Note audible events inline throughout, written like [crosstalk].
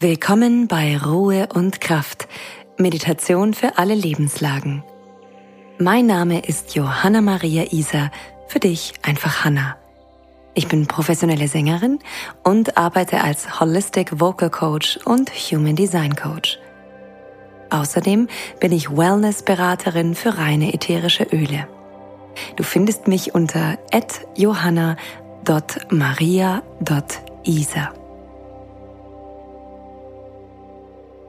Willkommen bei Ruhe und Kraft, Meditation für alle Lebenslagen. Mein Name ist Johanna Maria Isa, für dich einfach Hanna. Ich bin professionelle Sängerin und arbeite als Holistic Vocal Coach und Human Design Coach. Außerdem bin ich Wellness-Beraterin für reine ätherische Öle. Du findest mich unter johanna.maria.isa.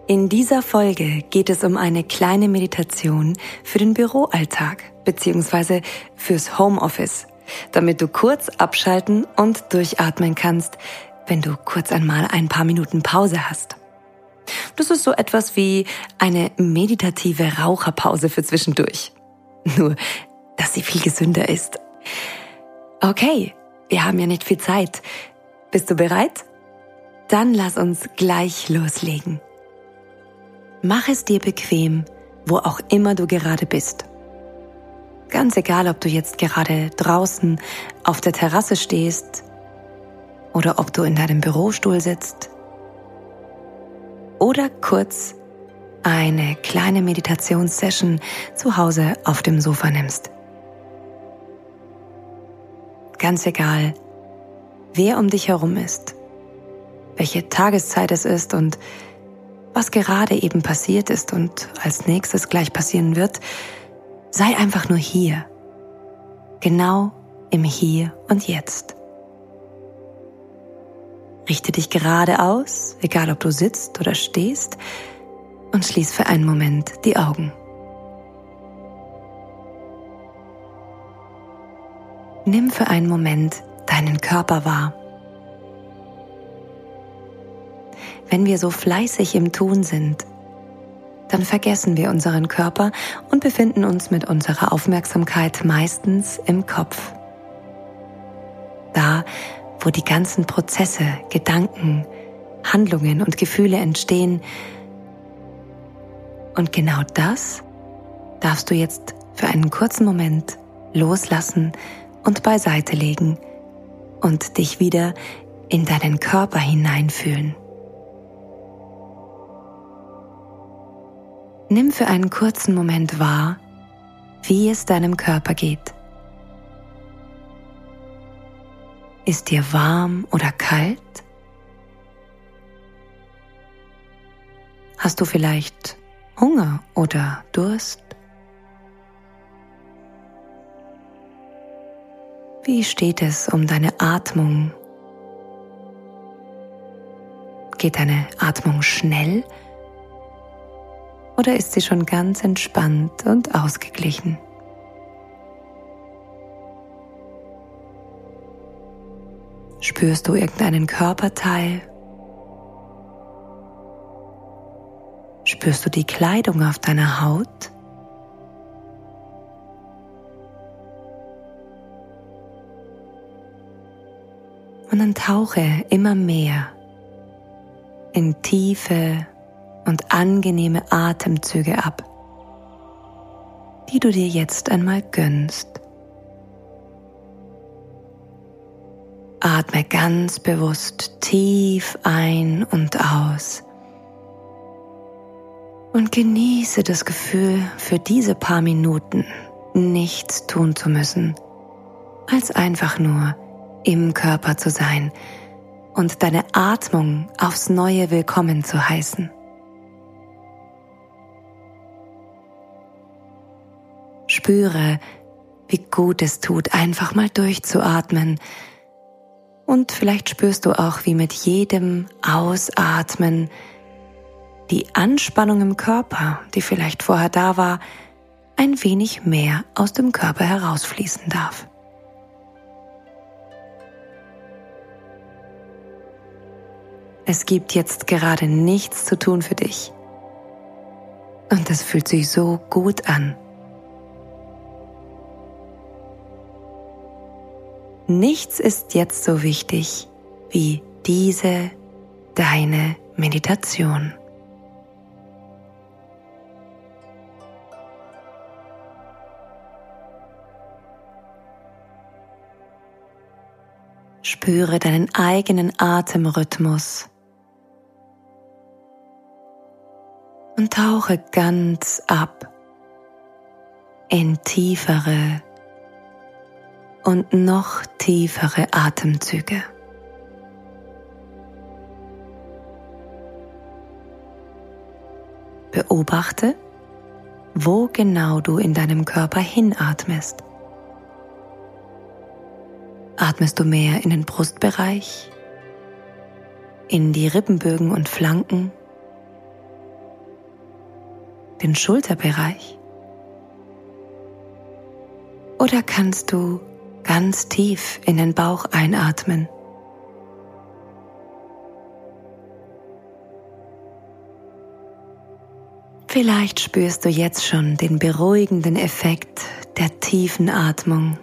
In dieser Folge geht es um eine kleine Meditation für den Büroalltag bzw. fürs Homeoffice, damit du kurz abschalten und durchatmen kannst, wenn du kurz einmal ein paar Minuten Pause hast. Das ist so etwas wie eine meditative Raucherpause für zwischendurch. [laughs] Nur, dass sie viel gesünder ist. Okay, wir haben ja nicht viel Zeit. Bist du bereit? Dann lass uns gleich loslegen. Mach es dir bequem, wo auch immer du gerade bist. Ganz egal, ob du jetzt gerade draußen auf der Terrasse stehst oder ob du in deinem Bürostuhl sitzt oder kurz eine kleine Meditationssession zu Hause auf dem Sofa nimmst. Ganz egal, wer um dich herum ist, welche Tageszeit es ist und was gerade eben passiert ist und als nächstes gleich passieren wird, sei einfach nur hier, genau im Hier und Jetzt. Richte dich gerade aus, egal ob du sitzt oder stehst, und schließ für einen Moment die Augen. Nimm für einen Moment deinen Körper wahr. Wenn wir so fleißig im Tun sind, dann vergessen wir unseren Körper und befinden uns mit unserer Aufmerksamkeit meistens im Kopf. Da, wo die ganzen Prozesse, Gedanken, Handlungen und Gefühle entstehen. Und genau das darfst du jetzt für einen kurzen Moment loslassen und beiseite legen und dich wieder in deinen Körper hineinfühlen. Nimm für einen kurzen Moment wahr, wie es deinem Körper geht. Ist dir warm oder kalt? Hast du vielleicht Hunger oder Durst? Wie steht es um deine Atmung? Geht deine Atmung schnell oder ist sie schon ganz entspannt und ausgeglichen? Spürst du irgendeinen Körperteil? Spürst du die Kleidung auf deiner Haut? Und dann tauche immer mehr in tiefe und angenehme Atemzüge ab, die du dir jetzt einmal gönnst. Atme ganz bewusst tief ein und aus und genieße das Gefühl, für diese paar Minuten nichts tun zu müssen, als einfach nur im Körper zu sein und deine Atmung aufs neue willkommen zu heißen. Spüre, wie gut es tut, einfach mal durchzuatmen. Und vielleicht spürst du auch, wie mit jedem Ausatmen die Anspannung im Körper, die vielleicht vorher da war, ein wenig mehr aus dem Körper herausfließen darf. Es gibt jetzt gerade nichts zu tun für dich. Und es fühlt sich so gut an. Nichts ist jetzt so wichtig wie diese deine Meditation. Spüre deinen eigenen Atemrhythmus. und tauche ganz ab in tiefere und noch tiefere Atemzüge. Beobachte, wo genau du in deinem Körper hinatmest. Atmest du mehr in den Brustbereich, in die Rippenbögen und Flanken, den Schulterbereich? Oder kannst du ganz tief in den Bauch einatmen? Vielleicht spürst du jetzt schon den beruhigenden Effekt der tiefen Atmung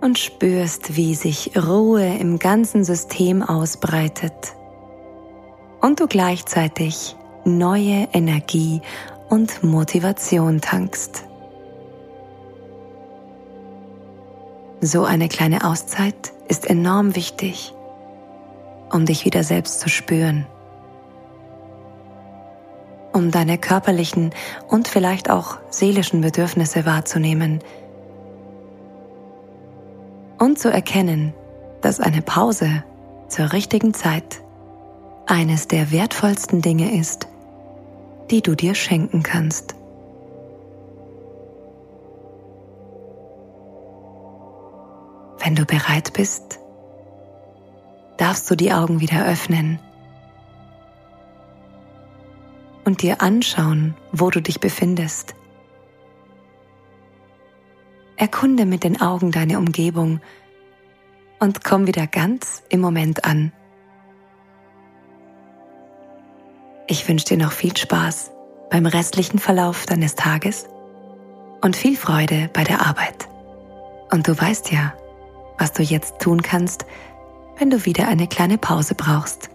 und spürst, wie sich Ruhe im ganzen System ausbreitet und du gleichzeitig neue Energie und Motivation tankst. So eine kleine Auszeit ist enorm wichtig, um dich wieder selbst zu spüren, um deine körperlichen und vielleicht auch seelischen Bedürfnisse wahrzunehmen und zu erkennen, dass eine Pause zur richtigen Zeit eines der wertvollsten Dinge ist, die du dir schenken kannst. Wenn du bereit bist, darfst du die Augen wieder öffnen und dir anschauen, wo du dich befindest. Erkunde mit den Augen deine Umgebung und komm wieder ganz im Moment an. Ich wünsche dir noch viel Spaß beim restlichen Verlauf deines Tages und viel Freude bei der Arbeit. Und du weißt ja, was du jetzt tun kannst, wenn du wieder eine kleine Pause brauchst.